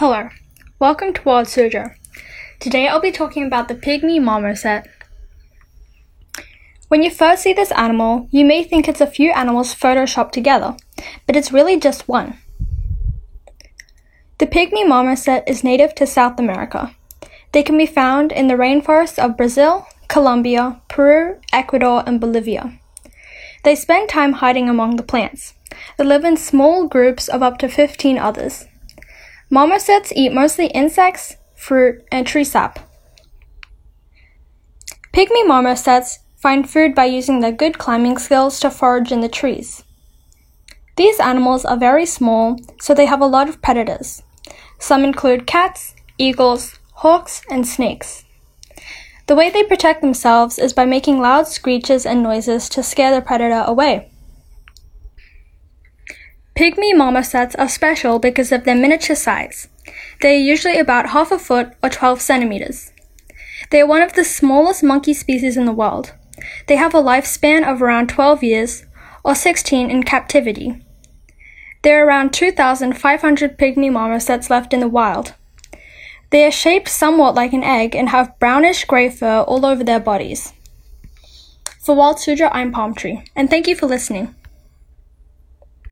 Hello, welcome to Wild Suzhou. Today I'll be talking about the pygmy marmoset. When you first see this animal, you may think it's a few animals photoshopped together, but it's really just one. The pygmy marmoset is native to South America. They can be found in the rainforests of Brazil, Colombia, Peru, Ecuador, and Bolivia. They spend time hiding among the plants. They live in small groups of up to 15 others. Marmosets eat mostly insects, fruit, and tree sap. Pygmy marmosets find food by using their good climbing skills to forage in the trees. These animals are very small, so they have a lot of predators. Some include cats, eagles, hawks, and snakes. The way they protect themselves is by making loud screeches and noises to scare the predator away. Pygmy marmosets are special because of their miniature size. They are usually about half a foot or 12 centimeters. They are one of the smallest monkey species in the world. They have a lifespan of around 12 years, or 16 in captivity. There are around 2,500 pygmy marmosets left in the wild. They are shaped somewhat like an egg and have brownish gray fur all over their bodies. For Wild Suzhou, I'm Palm Tree, and thank you for listening.